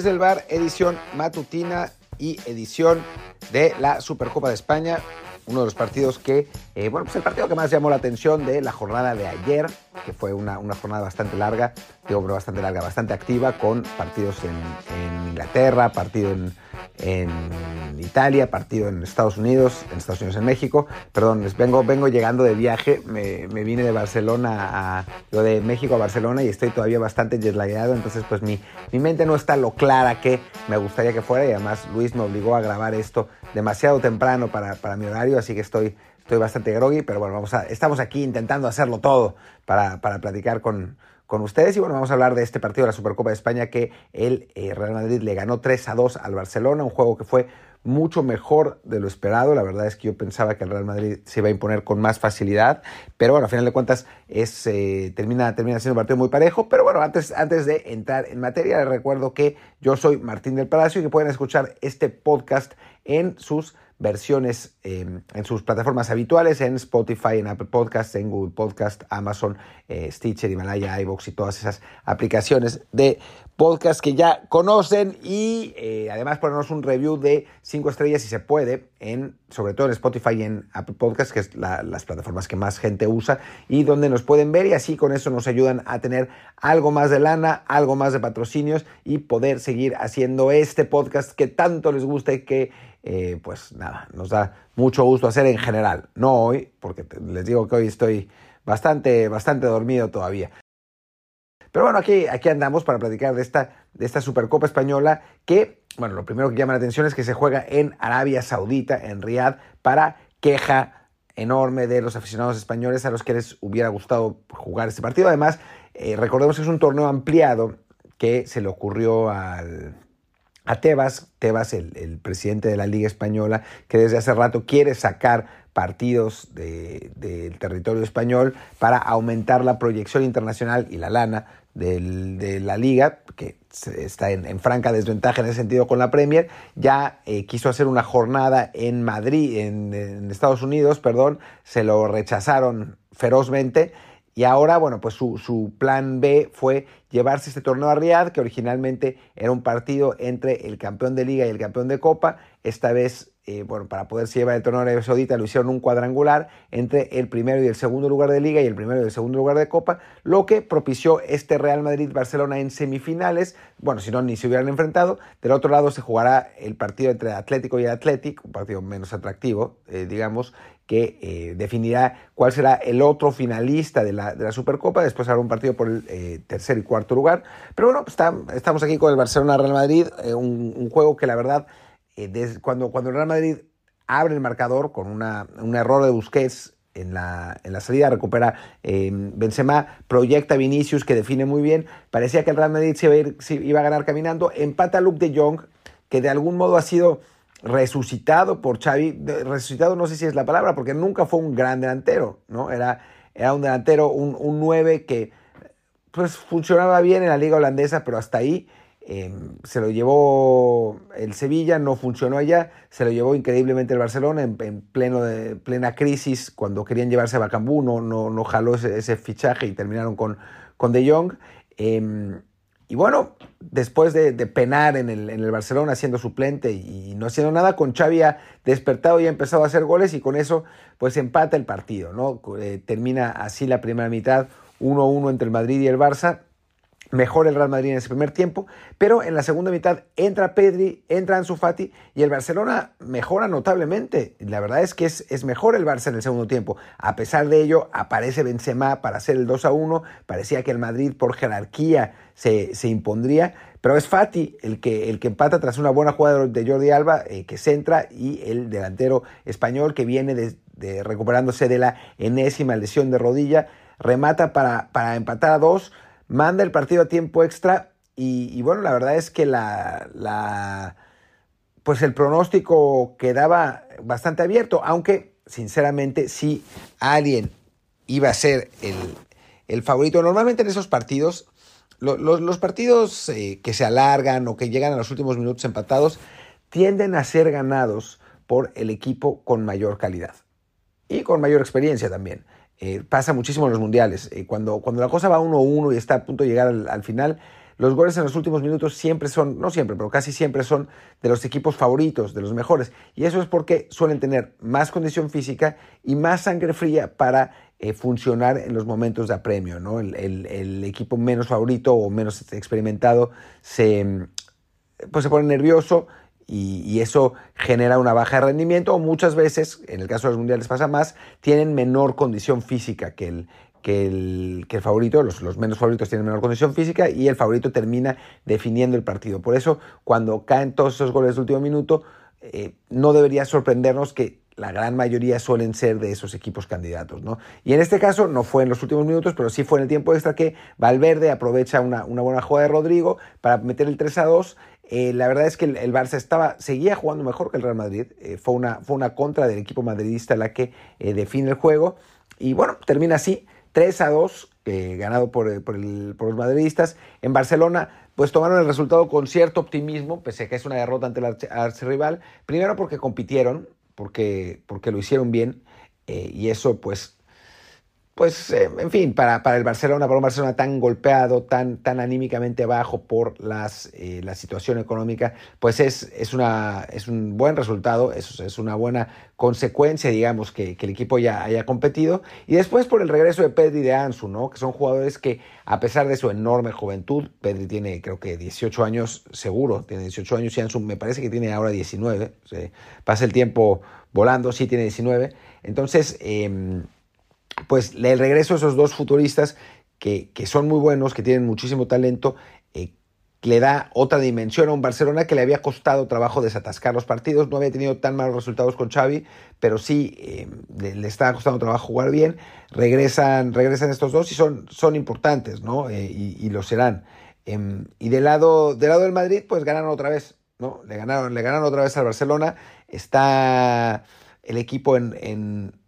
Desde el bar, edición matutina y edición de la Supercopa de España. Uno de los partidos que, eh, bueno, pues el partido que más llamó la atención de la jornada de ayer, que fue una, jornada bastante larga, digo, bastante larga, bastante activa, con partidos en Inglaterra, partido en, en Italia, partido en Estados Unidos, en Estados Unidos, en México. Perdón, vengo, vengo llegando de viaje, me, vine de Barcelona a, lo de México a Barcelona y estoy todavía bastante jetlagueado, entonces pues mi, mi mente no está lo clara que me gustaría que fuera y además Luis me obligó a grabar esto demasiado temprano para, para mi horario, así que estoy, estoy bastante groggy, pero bueno, vamos a, estamos aquí intentando hacerlo todo para, para platicar con, con ustedes. Y bueno, vamos a hablar de este partido de la Supercopa de España que el eh, Real Madrid le ganó 3 a 2 al Barcelona, un juego que fue mucho mejor de lo esperado. La verdad es que yo pensaba que el Real Madrid se iba a imponer con más facilidad, pero bueno, a final de cuentas es, eh, termina, termina siendo un partido muy parejo. Pero bueno, antes, antes de entrar en materia, les recuerdo que yo soy Martín del Palacio y que pueden escuchar este podcast en sus versiones eh, en sus plataformas habituales, en Spotify, en Apple Podcasts, en Google Podcast, Amazon, eh, Stitcher, Himalaya, iVoox y todas esas aplicaciones de podcast que ya conocen. Y eh, además ponernos un review de 5 estrellas si se puede, en, sobre todo en Spotify y en Apple Podcasts, que es la, las plataformas que más gente usa y donde nos pueden ver. Y así con eso nos ayudan a tener algo más de lana, algo más de patrocinios y poder seguir haciendo este podcast que tanto les gusta y que eh, pues nada, nos da mucho gusto hacer en general. No hoy, porque les digo que hoy estoy bastante, bastante dormido todavía. Pero bueno, aquí, aquí andamos para platicar de esta, de esta Supercopa Española que, bueno, lo primero que llama la atención es que se juega en Arabia Saudita, en Riyadh, para queja enorme de los aficionados españoles a los que les hubiera gustado jugar este partido. Además, eh, recordemos que es un torneo ampliado que se le ocurrió al, a Tebas, Tebas, el, el, presidente de la Liga Española, que desde hace rato quiere sacar partidos del de, territorio español para aumentar la proyección internacional y la lana de la liga, que está en, franca desventaja en ese sentido con la Premier, ya eh, quiso hacer una jornada en Madrid, en Estados Unidos, perdón, se lo rechazaron ferozmente y ahora, bueno, pues su, su, plan B fue llevarse este torneo a Riyadh, que originalmente era un partido entre el campeón de liga y el campeón de copa. Esta vez, eh, bueno, para poderse llevar el torneo de Arabia Saudita lo hicieron un cuadrangular entre el primero y el segundo lugar de liga y el primero y el segundo lugar de copa, lo que propició este Real Madrid-Barcelona en semifinales. Bueno, si no, ni se hubieran enfrentado. Del otro lado se jugará el partido entre Atlético y Atlético, un partido menos atractivo, eh, digamos, que eh, definirá cuál será el otro finalista de la, Supercopa. Después habrá un partido por el eh, tercer y cuarto lugar. Pero bueno, estamos aquí con el Barcelona-Real Madrid, eh, un, juego que la verdad, cuando, el Real Madrid abre el marcador con una, un error de Busquets en la, en la, salida, recupera eh, Benzema, proyecta Vinicius que define muy bien, parecía que el Real Madrid se iba a, iba a ganar caminando, empata Luke de Jong, que de algún modo ha sido resucitado por Xavi, resucitado no sé si es la palabra, porque nunca fue un gran delantero, ¿no? Era, era un delantero, un, un 9 que pues funcionaba bien en la liga holandesa, pero hasta ahí eh, se lo llevó el Sevilla, no funcionó allá, se lo llevó increíblemente el Barcelona en, en pleno de, plena crisis, cuando querían llevarse a Bacambú, no, no, no jaló ese, fichaje y terminaron con, con De Jong. Eh, y bueno, después de, penar en el, en el, Barcelona siendo suplente y, no haciendo nada, con Xavi ha despertado y ha empezado a hacer goles y con eso pues empata el partido, ¿no? Eh, termina así la primera mitad 1-1 entre el Madrid y el Barça. Mejor el Real Madrid en ese primer tiempo, pero en la segunda mitad entra Pedri, entra Ansu Fati y el Barcelona mejora notablemente. La verdad es que es, es mejor el Barça en el segundo tiempo. A pesar de ello, aparece Benzema para hacer el 2 a 1. Parecía que el Madrid por jerarquía se, se impondría, pero es Fati el que, el que empata tras una buena jugada de Jordi Alba, eh, que centra, y el delantero español que viene de, de recuperándose de la enésima lesión de rodilla remata para, para empatar a dos, manda el partido a tiempo extra y, bueno, la verdad es que la, la, pues el pronóstico quedaba bastante abierto, aunque sinceramente si alguien iba a ser el, el favorito, normalmente en esos partidos, lo, los, los, partidos eh, que se alargan o que llegan a los últimos minutos empatados, tienden a ser ganados por el equipo con mayor calidad y con mayor experiencia también. Eh, pasa muchísimo en los mundiales. Eh, cuando, cuando la cosa va 1-1 y está a punto de llegar al, al, final, los goles en los últimos minutos siempre son, no siempre, pero casi siempre son de los equipos favoritos, de los mejores. Y eso es porque suelen tener más condición física y más sangre fría para eh, funcionar en los momentos de apremio. ¿no? El, equipo menos favorito o menos experimentado se, pues se pone nervioso y, eso genera una baja de rendimiento o muchas veces, en el caso de los mundiales pasa más, tienen menor condición física que el, que el, que favorito, los, los, menos favoritos tienen menor condición física y el favorito termina definiendo el partido. Por eso, cuando caen todos esos goles de último minuto, eh, no debería sorprendernos que la gran mayoría suelen ser de esos equipos candidatos. ¿no? Y en este caso no fue en los últimos minutos, pero sí fue en el tiempo extra que Valverde aprovecha una, una buena jugada de Rodrigo para meter el 3 a 2. Eh, la verdad es que el, Barça estaba, seguía jugando mejor que el Real Madrid. Eh, fue, una, fue una contra del equipo madridista la que define el juego. Y bueno, termina así. 3 a 2, eh, ganado por, por, los madridistas. En Barcelona, pues tomaron el resultado con cierto optimismo, pese a que es una derrota ante el archirrival. Primero porque compitieron, porque, porque lo hicieron bien, eh, y eso pues pues, eh, en fin, para, para, el Barcelona, para un Barcelona tan golpeado, tan, tan anímicamente bajo por las, eh, la situación económica, pues es, es, una, es un buen resultado, es, es una buena consecuencia, digamos, que, el equipo ya haya competido. Y después por el regreso de Pedri y de Ansu, ¿no? Que son jugadores que, a pesar de su enorme juventud, Pedri tiene creo que 18 años, seguro, tiene 18 años y Ansu me parece que tiene ahora 19. pasa el tiempo volando, sí tiene 19. Entonces, eh, pues el regreso de esos dos futuristas que, son muy buenos, que tienen muchísimo talento, eh, le da otra dimensión a un Barcelona que le había costado trabajo desatascar los partidos, no había tenido tan malos resultados con Xavi, pero sí eh, le, estaba costando trabajo jugar bien, regresan, regresan estos dos y son, son importantes, ¿no? Eh, y, lo serán. Em, y del lado, del lado Madrid, pues ganaron otra vez, ¿no? Le ganaron, le ganaron otra vez al Barcelona, está el equipo en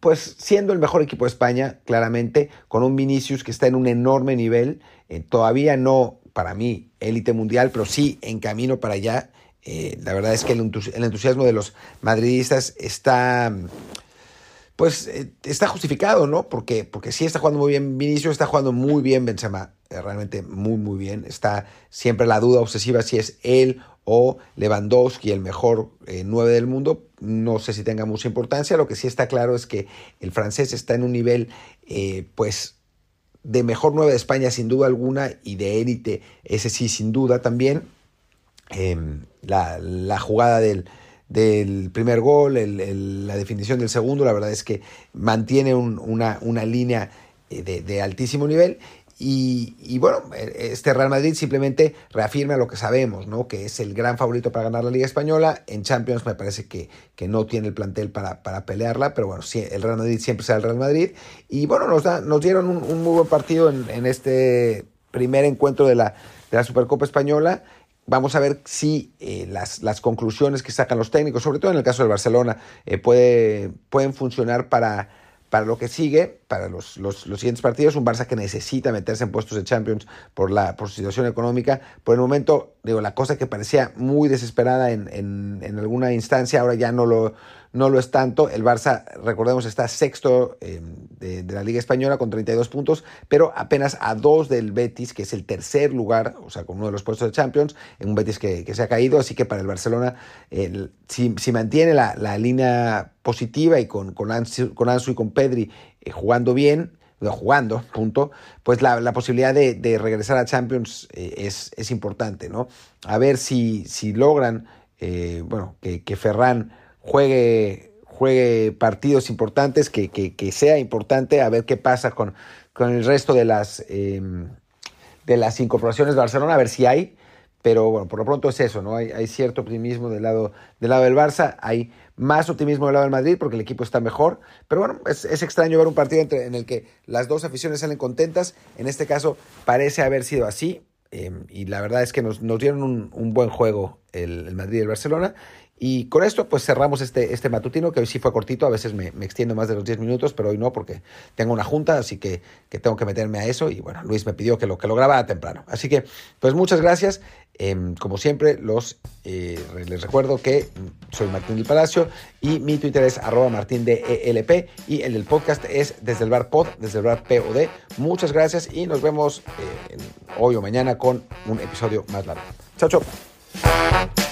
pues siendo el mejor equipo de España, claramente, con un Vinicius que está en un enorme nivel, eh, todavía no, para mí, élite mundial, pero sí en camino para allá. Eh, la verdad es que el, entusiasmo de los madridistas está, pues, eh, está justificado, ¿no? Porque, porque sí está jugando muy bien Vinicius, está jugando muy bien Benzema, realmente muy, muy bien. Está siempre la duda obsesiva si es él o Lewandowski, el mejor 9 del mundo, no sé si tenga mucha importancia. Lo que sí está claro es que el francés está en un nivel, eh, pues, de mejor 9 de España sin duda alguna y de élite, ese sí sin duda también. Em, la, jugada del, primer gol, la definición del segundo, la verdad es que mantiene una, una, línea eh, de, de altísimo nivel y, bueno, este Real Madrid simplemente reafirma lo que sabemos, ¿no? Que es el gran favorito para ganar la Liga Española. En Champions me parece que, que no tiene el plantel para, para, pelearla, pero bueno, sí, el Real Madrid siempre será el Real Madrid. Y bueno, nos, da, nos dieron un, muy buen partido en, este primer encuentro de la, de la Supercopa Española. Vamos a ver si eh, las, las, conclusiones que sacan los técnicos, sobre todo en el caso del Barcelona, eh, puede, pueden funcionar para para lo que sigue, para los, los, siguientes partidos, un Barça que necesita meterse en puestos de Champions por la por situación económica. Por el momento, digo, la cosa que parecía muy desesperada en, en, en alguna instancia, ahora ya no lo, no lo es tanto. El Barça, recordemos, está sexto eh, de, la Liga Española con 32 puntos, pero apenas a dos del Betis, que es el tercer lugar, o sea, con uno de los puestos de Champions, en un Betis que, se ha caído. Así que para el Barcelona, si, mantiene la, línea positiva y con, con, Ansu, con Ansu y con Pedri eh, jugando bien, jugando, punto, pues la, posibilidad de, regresar a Champions eh, es, es, importante, ¿no? A ver si, si logran, bueno, que, que Ferran juegue, juegue partidos importantes, que, que, sea importante, a ver qué pasa con, con el resto de las, em, de las incorporaciones de Barcelona, a ver si hay. Pero bueno, por lo pronto es eso, ¿no? Hay, hay, cierto optimismo del lado, del lado del Barça, hay más optimismo del lado del Madrid porque el equipo está mejor. Pero bueno, es, es extraño ver un partido entre, en el que las dos aficiones salen contentas. En este caso parece haber sido así. Em, y la verdad es que nos, nos dieron un, un buen juego el, el, Madrid y el Barcelona. Y con esto, pues cerramos este, este matutino, que hoy sí fue cortito, a veces me, me extiendo más de los 10 minutos, pero hoy no, porque tengo una junta, así que, que, tengo que meterme a eso. Y bueno, Luis me pidió que lo, que lo grabara temprano. Así que, pues muchas gracias. Eh, como siempre, los, eh, les recuerdo que soy Martín del Palacio y mi Twitter es arroba martín ELP y el del podcast es desde el bar pod, desde el bar POD. Muchas gracias y nos vemos eh, hoy o mañana con un episodio más largo. Chao, chao.